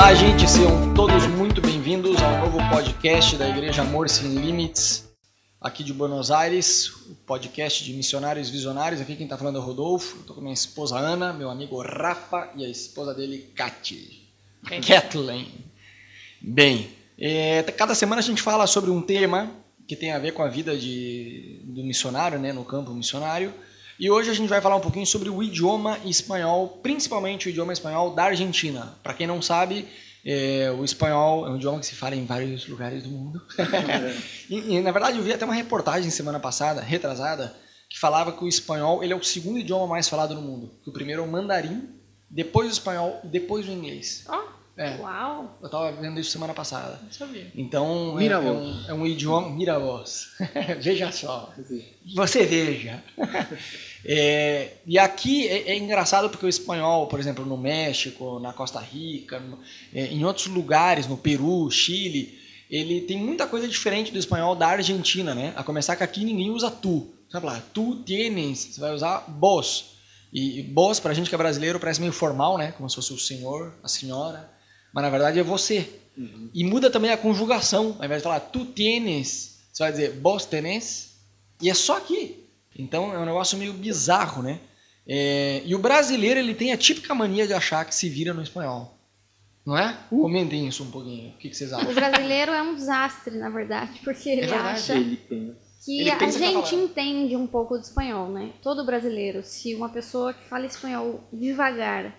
Olá, gente, sejam todos muito bem-vindos ao novo podcast da Igreja Amor Sem Limites, aqui de Buenos Aires, o podcast de missionários visionários. Aqui quem está falando é o Rodolfo, estou com minha esposa Ana, meu amigo Rafa e a esposa dele, Katy. Kathleen. Bem, é, cada semana a gente fala sobre um tema que tem a ver com a vida de, do missionário, né, no campo missionário. E hoje a gente vai falar um pouquinho sobre o idioma espanhol, principalmente o idioma espanhol da Argentina. Para quem não sabe, é, o espanhol é um idioma que se fala em vários lugares do mundo. e, e, na verdade eu vi até uma reportagem semana passada, retrasada, que falava que o espanhol ele é o segundo idioma mais falado no mundo. Que o primeiro é o mandarim, depois o espanhol, depois o inglês. Oh. É. Uau! Eu tava vendo isso semana passada. Não sabia. Então, é, é, um, é um idioma. Mira voz. veja só. Você veja. É, e aqui é, é, engraçado porque o espanhol, por exemplo, no México, na Costa Rica, no, é, em outros lugares, no Peru, Chile, ele tem muita coisa diferente do espanhol da Argentina, né? A começar que aqui ninguém usa tu. Você vai falar, tu tienes, você vai usar vos. E, e vos, pra gente que é brasileiro, parece meio formal, né? Como se fosse o senhor, a senhora mas na verdade é você. Uhum. E muda também a conjugação. Ao invés de falar tu tienes, você vai dizer vos tenés. E é só aqui. Então é um negócio meio bizarro, né? É, e o brasileiro ele tem a típica mania de achar que se vira no espanhol. Não é? Uh. Comentem isso um pouquinho. O que, que, vocês acham? O brasileiro é um desastre, na verdade, porque ele é acha ele que ele a gente entende um pouco do espanhol, né? Todo brasileiro, se uma pessoa que fala espanhol devagar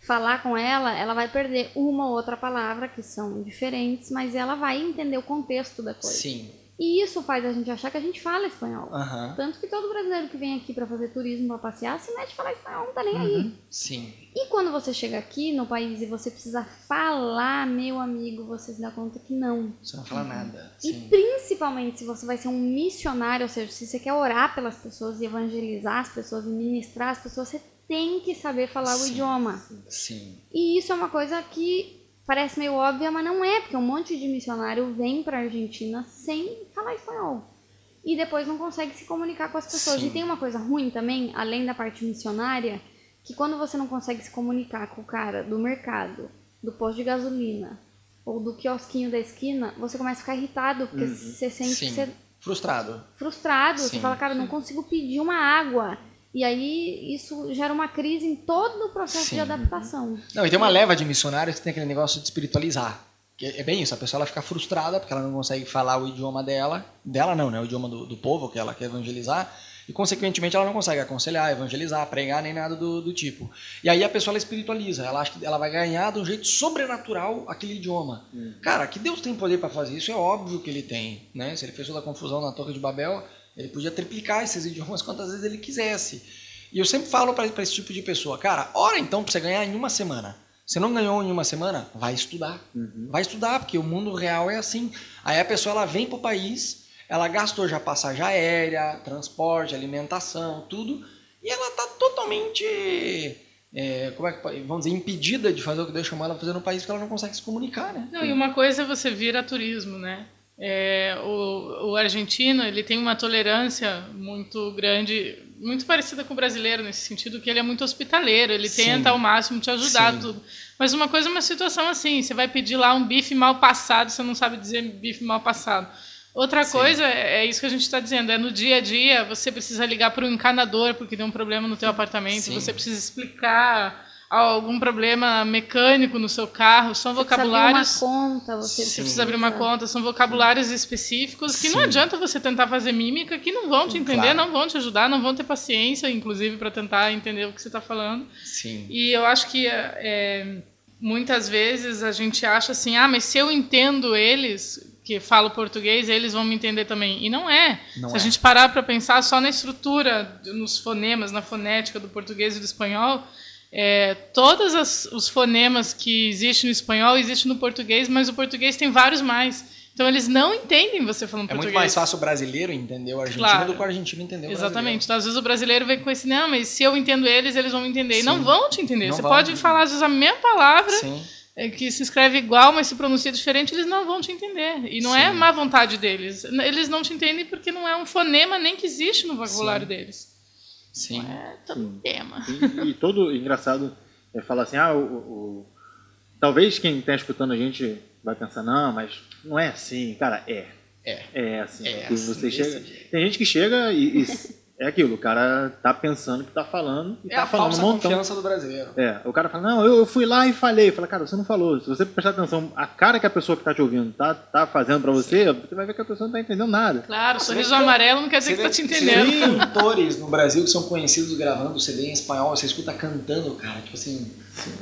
falar com ela, ela vai perder uma ou outra palavra que são diferentes, mas ela vai entender o contexto da coisa. Sim. E isso faz a gente achar que a gente fala espanhol. Uhum. Tanto que todo brasileiro que vem aqui para fazer turismo, para passear, se mete a falar espanhol, não tá nem uhum. aí. Sim. E quando você chega aqui no país e você precisa falar, meu amigo, você se dá conta que não. Você não fala uhum. nada. E principalmente se você vai ser um missionário, ou seja, se você quer orar pelas pessoas e evangelizar as pessoas e ministrar as pessoas, você tem que saber falar sim, o idioma. Sim. E isso é uma coisa que parece meio óbvia, mas não é, porque um monte de missionário vem para a Argentina sem falar espanhol. E depois não consegue se comunicar com as pessoas. Sim. E tem uma coisa ruim também, além da parte missionária, que quando você não consegue se comunicar com o cara do mercado, do posto de gasolina ou do quiosquinho da esquina, você começa a ficar irritado, porque uhum. você sente Sim. que você... Frustrado. Frustrado. Sim. Você fala, cara, não consigo pedir uma água. E aí isso gera uma crise em todo o processo Sim. de adaptação. Não, e tem uma leva de missionários que tem aquele negócio de espiritualizar. Que é bem isso, a pessoa ela fica frustrada porque ela não consegue falar o idioma dela, dela não, né, o idioma do, do povo que ela quer evangelizar, e consequentemente ela não consegue aconselhar, evangelizar, pregar, nem nada do, do tipo. E aí a pessoa ela espiritualiza, ela acha que ela vai ganhar de um jeito sobrenatural aquele idioma. Hum. Cara, que Deus tem poder para fazer isso, é óbvio que ele tem. Né? Se ele fez toda a confusão na Torre de Babel, ele podia triplicar esses idiomas quantas vezes ele quisesse. E eu sempre falo para esse tipo de pessoa, cara, ora então para você ganhar em uma semana. Você não ganhou em uma semana? Vai estudar. Uhum. Vai estudar, porque o mundo real é assim. Aí a pessoa ela vem para o país, ela gastou já passagem aérea, transporte, alimentação, tudo, e ela está totalmente, é, como é que, vamos dizer, impedida de fazer o que Deus chamou ela fazer no país, porque ela não consegue se comunicar, né? Não, e uma coisa é você vir a turismo, né? É, o, o, argentino ele tem uma tolerância muito grande, muito parecida com o brasileiro nesse sentido que ele é muito hospitaleiro, ele Sim. tenta ao máximo te ajudar Sim. tudo. Mas uma coisa é uma situação assim, você vai pedir lá um bife mal passado, você não sabe dizer bife mal passado. Outra Sim. coisa é, é isso que a gente está dizendo, é no dia a dia você precisa ligar para o encanador porque tem um problema no teu apartamento, você precisa explicar algum problema mecânico no seu carro, são você vocabulários. Precisa abrir uma conta, você, você precisa abrir uma conta, são vocabulários específicos que Sim. não adianta você tentar fazer mímica, que não vão te entender, claro. não vão te ajudar, não vão ter paciência, inclusive, para tentar entender o que você está falando. Sim. E eu acho que é, muitas vezes a gente acha assim, ah, mas se eu entendo eles, que falo português, eles vão me entender também. E não é. Não Se é. a gente parar para pensar só na estrutura, nos fonemas, na fonética do português e do espanhol, é, todos as, os fonemas que existem no espanhol existem no português, mas o português tem vários mais. Então eles não entendem você falando é português. É muito mais fácil o brasileiro entender o argentino claro. do que o argentino entender o Exatamente. Então, às vezes o brasileiro vem com esse, não, mas se eu entendo eles, eles vão me entender. Sim. E não vão te entender. Não você pode falar, às vezes, a mesma palavra, Sim. que se escreve igual, mas se pronuncia diferente, eles não vão te entender. E não Sim. é má vontade deles. Eles não te entendem porque não é um fonema nem que existe no vocabulário Sim. deles. Sim. É todo tema. E, e todo engraçado é falar assim, ah, o, o talvez quem está escutando a gente vai pensar, não, mas não é assim. Cara, é. É. É assim. É Que assim, você chega, jeito. tem gente que chega e, e é aquilo, o cara tá pensando que tá falando e É tá a falando falsa um montão. confiança do brasileiro. É, o cara fala, não, eu, eu fui lá e falei. Fala, cara, você não falou. Se você prestar atenção, a cara que a pessoa que tá te ouvindo tá, tá fazendo pra você, você vai ver que a pessoa não tá entendendo nada. Claro, Você sorriso amarelo não quer dizer Você que tá te entendendo. Vê cantores no Brasil que são conhecidos gravando CD em espanhol, você escuta cantando, cara, tipo assim,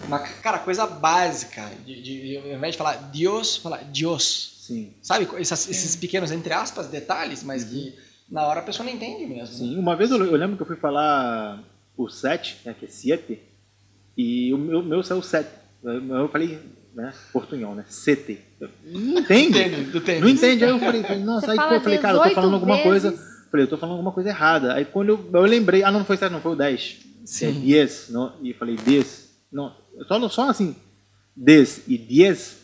uma, cara, coisa básica, de, de- de- ao invés de falar Deus, falar Dios, Sim. sabe? Essas- esses pequenos, entre aspas, detalhes, mas que na hora a pessoa não entende mesmo. Sim, uma vez eu, eu lembro que eu fui falar o 7, né, que é 7, e o meu, meu saiu 7. Eu, falei, né, portunhol, né, 7. Eu, Não entende. Entende, do tênis. Não entende. Aí eu falei, nossa, Você aí pô, fala eu falei, cara, eu tô 18 falando alguma vezes. coisa. Falei, eu tô falando alguma coisa errada. Aí quando eu, eu lembrei, ah, não, não foi 7, não, foi o 10. Sim. É 10, não, e eu falei 10. Não, só, só assim, 10 e 10,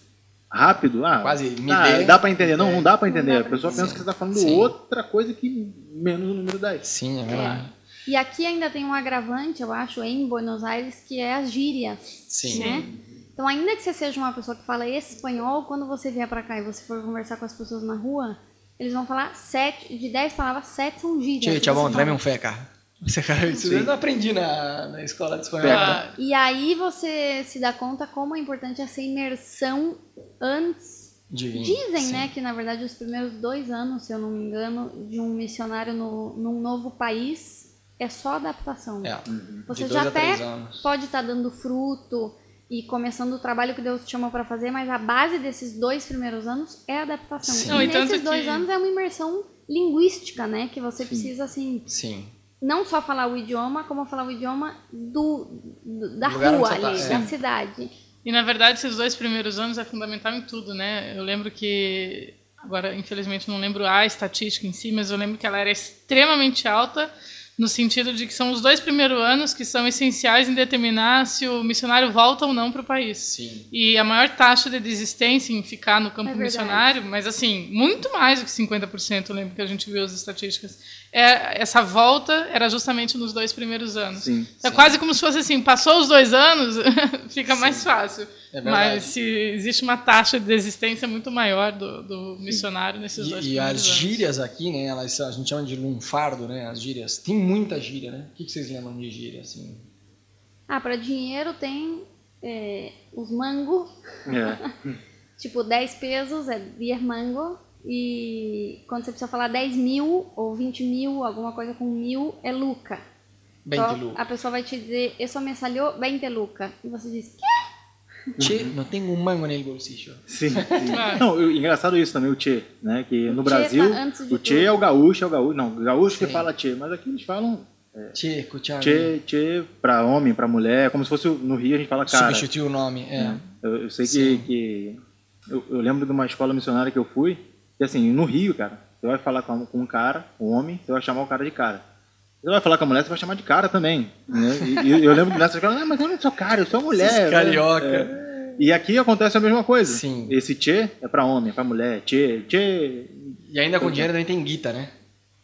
rápido, ah, Quase me ah, dê. dá pra entender. Não, não dá pra Não entender. dá a pra pessoa entender. pensa que você tá falando Sim. outra coisa que menos o número 10. Sim, é verdade. E aqui ainda tem um agravante, eu acho, em Buenos Aires, que é as gírias. Sim. Né? Então, ainda que você seja uma pessoa que fala espanhol, quando você vier pra cá e você for conversar com as pessoas na rua, eles vão falar sete, de dez palavras, sete são gírias. E você bom, traz-me fala- um fé, cara. Você, cara, isso Sim. eu não aprendi na, na escola de espanhol. Ah, E aí você se dá conta como é importante essa imersão antes. Divino. Dizem, Sim. né, que na verdade os primeiros dois anos, se eu não me engano, de um missionário no, num novo país é só adaptação. É, Você de já até pode estar dando fruto e começando o trabalho que Deus te chamou para fazer, mas a base desses dois primeiros anos é a adaptação. Sim. E Não, e nesses dois que- anos é uma imersão linguística, né, que você precisa assim Sim. Não só falar o idioma, como falar o idioma do, do- da rua tá, ali, é. da cidade. E na verdade, esses dois primeiros anos é fundamental em tudo, né? Eu lembro que, agora infelizmente não lembro a estatística em si, mas eu lembro que ela era extremamente alta, no sentido de que são os dois primeiros anos que são essenciais em determinar se o missionário volta ou não para o país. Sim. E a maior taxa de desistência em ficar no campo É missionário, mas assim, muito mais do que 50%, eu lembro que a gente viu as estatísticas. É, essa volta era justamente nos dois primeiros anos. Sim. É quase como se fosse assim, passou os dois anos, fica mais fácil. É. Mas se existe uma taxa de desistência muito maior do, do missionário nesses dois E, e primeiros as anos. gírias aqui, né? Elas, a gente chama de lunfardo, né? As gírias. Tem muita gíria, né? O que vocês lembram de gíria, assim? Ah, para dinheiro tem é, os mango, É. tipo 10 pesos é 10 mango. E quando você precisa falar 10 mil ou 20 mil, alguma coisa com mil, é luca. Bem Então, de lu. a pessoa vai te dizer, isso me salió 20 luca. E você diz, quê? Che, não tem um mango nele bolsillo. Sim. Ah. Não, eu- engraçado isso também, o Tchê, né? Que no Tchê Brasil, tá de o Tchê tudo. é o gaúcho, é o gaúcho. Não, o gaúcho que Sim. fala Tchê, mas aqui eles falam Che, cuchara. Tchê, Tchê pra homem, pra mulher, é como se fosse no Rio a gente fala cara. Substituiu o nome, é. Eu, eu sei que, Sim. que eu, eu lembro de uma escola missionária que eu fui, que assim, no Rio, cara, você vai falar com, um cara, um homem, você vai chamar o cara de cara. Você vai falar com a mulher, você vai chamar de cara também. Né? E, e eu lembro que nessa escola, ah, mas eu não sou cara, eu sou mulher. Esses né? carioca. É. E aqui acontece a mesma coisa. Sim. Esse tchê é pra homem, é pra mulher. Tchê, tchê. E ainda com dinheiro também tem guita, né?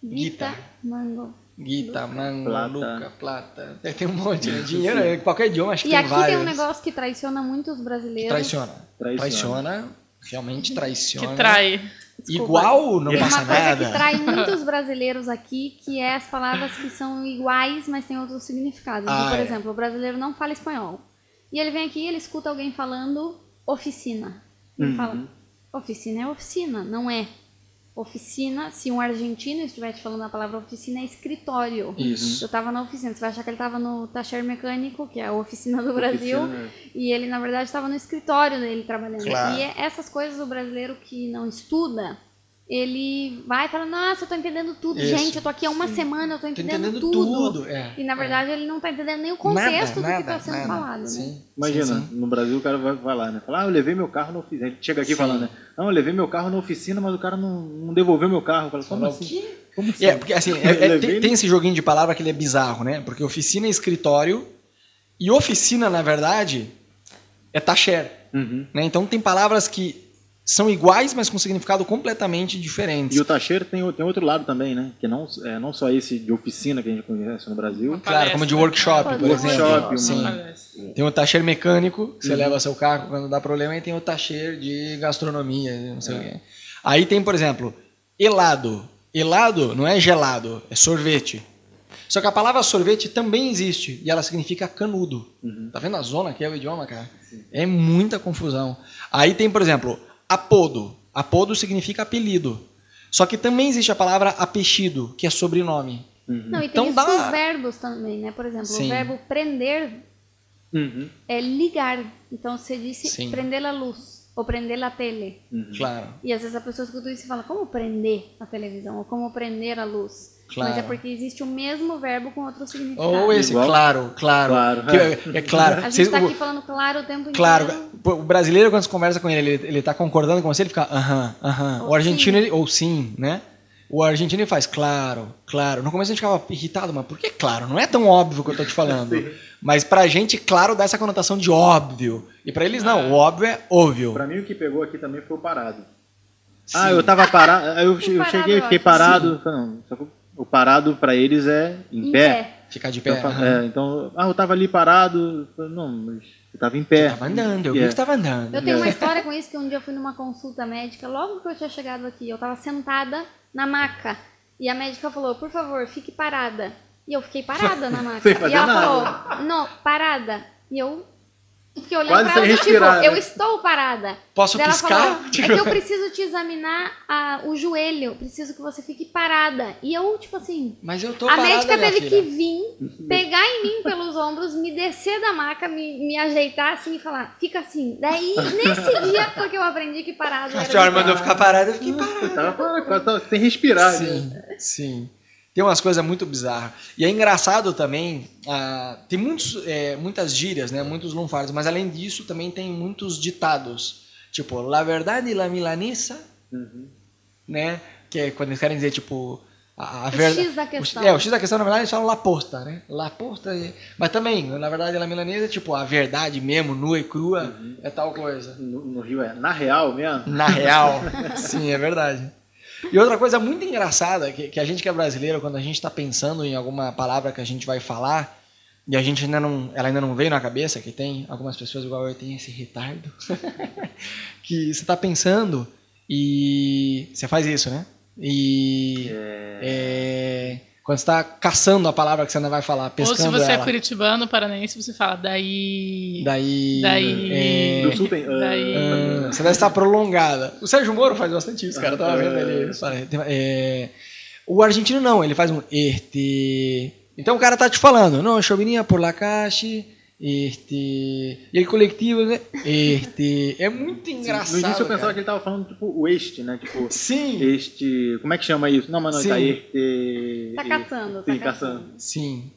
Guita, mango. Guita, mango, Plata. luca, plata. É, Tem um monte, né? Dinheiro, é, qualquer idioma, acho que E tem aqui vários. tem um negócio que traiciona muito os brasileiros. Traiciona. Traiciona. Traiciona. Realmente traiciona. Que trai. Desculpa. Igual não Tem passa uma coisa nada. que trai muitos brasileiros aqui, que é as palavras que são iguais, mas têm outros significados. Então, Ah, por é. exemplo, o brasileiro não fala espanhol. E ele vem aqui e ele escuta alguém falando oficina. Ele Uhum. fala, oficina é oficina, não é. Oficina, se um argentino estiver te falando a palavra oficina, é escritório. Isso. Eu tava na oficina, você vai achar que ele tava no tacher mecânico, que é a oficina do Brasil, Oficina. e ele, na verdade, estava no escritório dele trabalhando. Claro. E é- essas coisas o brasileiro que não estuda, ele vai e fala, nossa, eu tô entendendo tudo, Isso. gente, eu tô aqui há uma semana, eu tô Tô entendendo, entendendo tudo. tudo. É. E na É. verdade ele não tá entendendo nem o Nada, contexto do que nada, tá sendo nada. falado, né? Sim, Imagina, sim, sim. no Brasil o cara vai falar, né? Falar, ah, eu levei meu carro na oficina. Ele chega aqui Sim. falando, né? Não, eu levei meu carro na oficina, mas o cara não, não devolveu meu carro. Fala, como assim? quê? Como assim? É, porque assim, é- é- tem, tem esse joguinho de palavra que ele é bizarro, né? Porque oficina é escritório e oficina, na verdade, é taxer. Uhum. Né? Então tem palavras que são iguais, mas com significado completamente diferentes. E o tacheiro tem, tem outro lado também, né? Que não, é, não só esse de oficina que a gente conhece no Brasil. Claro, como de workshop, por ser exemplo. workshop, Sim. uma-. Tem o tacher mecânico, que você leva seu carro quando dá problema, e tem o tacher de gastronomia, não sei o quê. Aí tem, por exemplo, helado. Helado não é gelado, é sorvete. Só que a palavra sorvete também existe e ela significa canudo. Tá vendo a zona que é o idioma, cara? É muita confusão. Aí tem, por exemplo, apodo. Apodo significa apelido. Só que também existe a palavra apelido, que é sobrenome. Não, e tem Então isso dá- com os verbos também, né? Por exemplo, Sim. o verbo prender Uhum. é ligar. Então você disse Sim. prender a luz ou prender a tele. Claro. E às vezes a pessoa escuta isso e fala, como prender a televisão? Ou como prender a luz? Claro. Mas é porque existe o mesmo verbo com outro significado. Ou esse, Igual- claro, claro. Claro, Que é. é, é claro. A gente tá o- aqui falando claro o tempo Claro, inteiro. pô, o brasileiro, quando você conversa com ele, ele, ele tá concordando com você, ele fica aham, aham. Ou O argentino, sim. ele, ou sim, né? O argentino ele faz claro, claro. No começo a gente ficava irritado, mas por que claro? Não é tão óbvio o que eu tô te falando. mas pra gente, claro, dá essa conotação de óbvio. E pra eles não, o óbvio é óbvio. Pra mim o que pegou aqui também foi o parado. Ah, eu tava parado, eu, eu Parado, cheguei, eu fiquei parado. Não, só que o parado pra eles é em, Em pé. pé. Ficar de pé. Então, eu fa- aham. é, então, ah, eu tava ali parado. Eu Não, mas eu tava em pé. Tava andando, eu vi Yeah. que tava andando. Eu tenho uma É. história com isso que um dia eu fui numa consulta médica, logo que eu tinha chegado aqui, eu tava sentada na maca. E a médica falou, por favor, fique parada. E eu fiquei parada na maca. Sem fazer e ela nada. falou, não, parada. E eu fiquei olhando Quase pra ela do tipo, né? eu estou parada. Posso Daí ela piscar? falou, é que eu preciso te examinar a- o joelho, preciso que você fique parada. E eu, tipo assim, Mas eu tô a parada, médica minha teve filha. que vir, pegar em mim pelos ombros, me descer da maca, me, me ajeitar assim e falar, fica assim. Daí, nesse dia foi que eu aprendi que parado A senhora mandou eu ficar parado, eu fiquei parado. Eu tava sem respirar. né? Sim, sim. Tem umas coisas muito bizarras. E é engraçado também, ah, tem muitos, é, muitas gírias, né, muitos lunfardos, mas além disso também tem muitos ditados. Tipo, la verdade la milanesa, Uhum. né, que é quando eles querem dizer, tipo, a, a O verdade... X da questão. É, o X da questão, na verdade, eles falam la posta, né? La posta, é- mas também, na verdade, la milanesa é tipo, a verdade mesmo, nua e crua, Uhum. é tal coisa. No, no Rio é na real mesmo. Na real. Sim, é verdade. E outra coisa muito engraçada, que, que a gente que é brasileiro, quando a gente está pensando em alguma palavra que a gente vai falar, e a gente ainda não, ela ainda não veio na cabeça, que tem algumas pessoas igual eu têm esse retardo, que você está pensando e você faz isso, né? E é, quando você está caçando a palavra que você ainda vai falar, Ou pescando se você ela, é curitibano, paranaense, você fala daí. daí, Daí. é, No sul tem. ah, Daí- Ah, você deve estar prolongada. O Sérgio Moro faz bastante isso, cara. Eu tava vendo ele. É, o argentino não, ele faz um este. Então o cara tá te falando, não, eu vinha por la calle, este. E el coletivo, né? Este. É muito engraçado. no início eu pensava cara. que ele tava falando tipo o este, né? Tipo, Sim, este. Como é que chama isso? Não, mas não, Sim. tá este. Tá caçando, tá Sim, caçando. caçando. sim.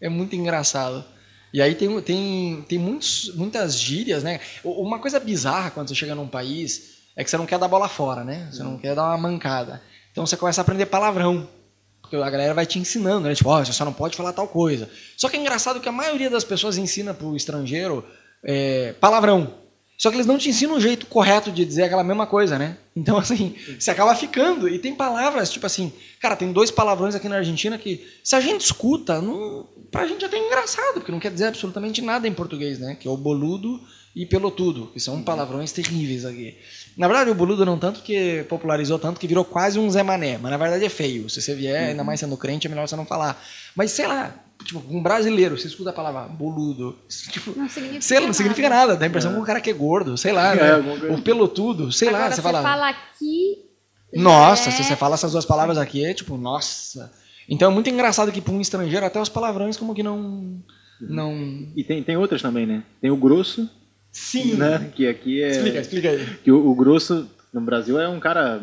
É muito engraçado. E aí tem, tem, tem muitos, muitas gírias, né? Uma coisa bizarra quando você chega num país é que você não quer dar bola fora, né? Você não quer dar uma mancada. Então você começa a aprender palavrão. Porque a galera vai te ensinando, né? Tipo, ó, você só não pode falar tal coisa. Só que é engraçado que a maioria das pessoas ensina pro estrangeiro é, palavrão. Só que eles não te ensinam o jeito correto de dizer aquela mesma coisa, né? Então, assim, você acaba ficando. E tem palavras, tipo assim, cara, tem dois palavrões aqui na Argentina que, se a gente escuta, não, pra gente é até engraçado, porque não quer dizer absolutamente nada em português, né? Que é o boludo e pelotudo, que são palavrões terríveis aqui. Na verdade, o boludo não tanto que popularizou tanto que virou quase um Zé Mané, mas na verdade é feio. Se você vier, ainda mais sendo crente, é melhor você não falar. Mas sei lá, tipo, um brasileiro, você escuta a palavra boludo, tipo, Não significa sei lá, não significa nada, dá a impressão É. que o cara que é gordo, sei lá, É, né? O pelotudo, sei Agora, lá, você você fala. fala aqui... Nossa, é- se você fala essas duas palavras aqui, é tipo, nossa. Então é muito engraçado que para um estrangeiro até os palavrões como que não. Não. E tem, tem outras também, né? Tem o grosso, Sim. né? Que aqui é. Explica, explica aí. Que o, o grosso no Brasil é um cara.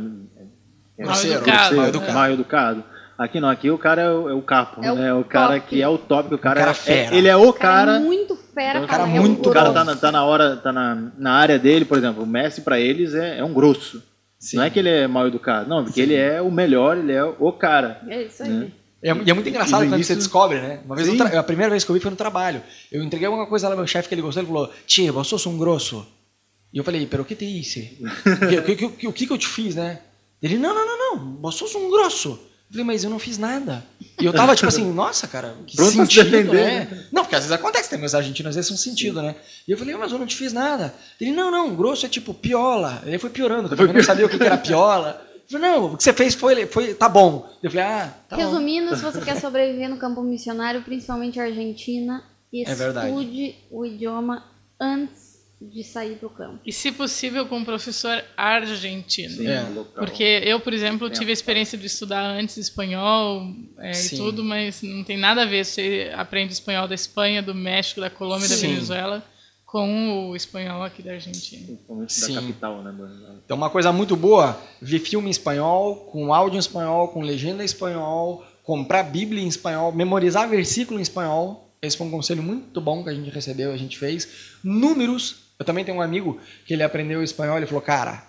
É, Mal Grosseiro, educado. mal Mal educado. mal educado. Aqui não, aqui o cara é o, é o capo, É o né? O cara top. que é o top, o cara, cara é- fera. ele é o O cara, cara. é muito fera, o cara é muito o cara tá na, tá na hora, tá na, na área dele, por exemplo, o Messi pra eles é, é um grosso. Sim. Não é que ele é mal educado, não, porque ele é o melhor, ele é o cara. É isso aí. Né? E é, e é muito engraçado quando você início- descobre, né? Uma vez Sim. tra- a primeira vez que eu vi foi no trabalho. Eu entreguei alguma coisa lá, meu chefe que ele gostou, ele falou: Tia, você sos um grosso. E eu falei, pero que te hice? O que, que, o que, que que eu te fiz, né? Ele, não, não, não, não, você sos um grosso. Eu falei, mas eu não fiz nada. E eu tava tipo assim, nossa, cara, que Pronto sentido, defender, né? Não, porque às vezes acontece, tem meus argentinos, às vezes são sentido, né? E eu falei, mas eu não te fiz nada. Ele, não, não, grosso é tipo piola. Ele foi piorando, eu também não sabia o que era piola. Eu falei, não, o que você fez foi, foi tá bom. Eu falei, ah, tá bom. Resumindo, se você quer sobreviver no campo missionário, principalmente a Argentina, É verdade. estude o idioma antes de sair pro campo. E, se possível, com um professor argentino. Sim, É. Porque eu, por exemplo, tive a experiência de estudar antes espanhol é, e tudo, mas não tem nada a ver se você aprende espanhol da Espanha, do México, da Colômbia, da Sim. Venezuela, com o espanhol aqui da Argentina. Principalmente Sim. da capital, né, Aires? Então, uma coisa muito boa, ver filme em espanhol, com áudio em espanhol, com legenda em espanhol, comprar Bíblia em espanhol, memorizar versículo em espanhol. Esse foi um conselho muito bom que a gente recebeu, a gente fez. Números. Eu também tenho um amigo que ele aprendeu espanhol, ele falou, cara,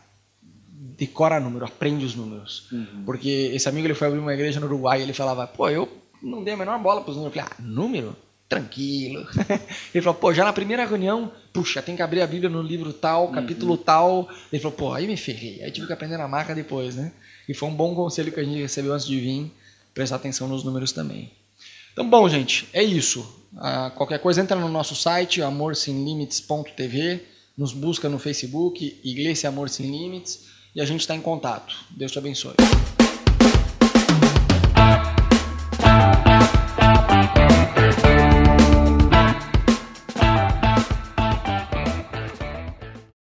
decora número, aprende os números. Porque esse amigo ele foi abrir uma igreja no Uruguai e ele falava, pô, eu não dei a menor bola para os números. Eu falei, ah, número? Tranquilo. ele falou, pô, já na primeira reunião, puxa, tem que abrir a Bíblia no livro tal, capítulo tal. Ele falou, pô, aí me ferrei. Aí tive que aprender na marca depois, né? E foi um bom conselho que a gente recebeu antes de vir, prestar atenção nos números também. Então, bom, gente, é isso. Ah, qualquer coisa, entra no nosso site, amorsemlimites.tv, nos busca no Facebook, Igreja Amor Sem Limites, e a gente está em contato. Deus te abençoe.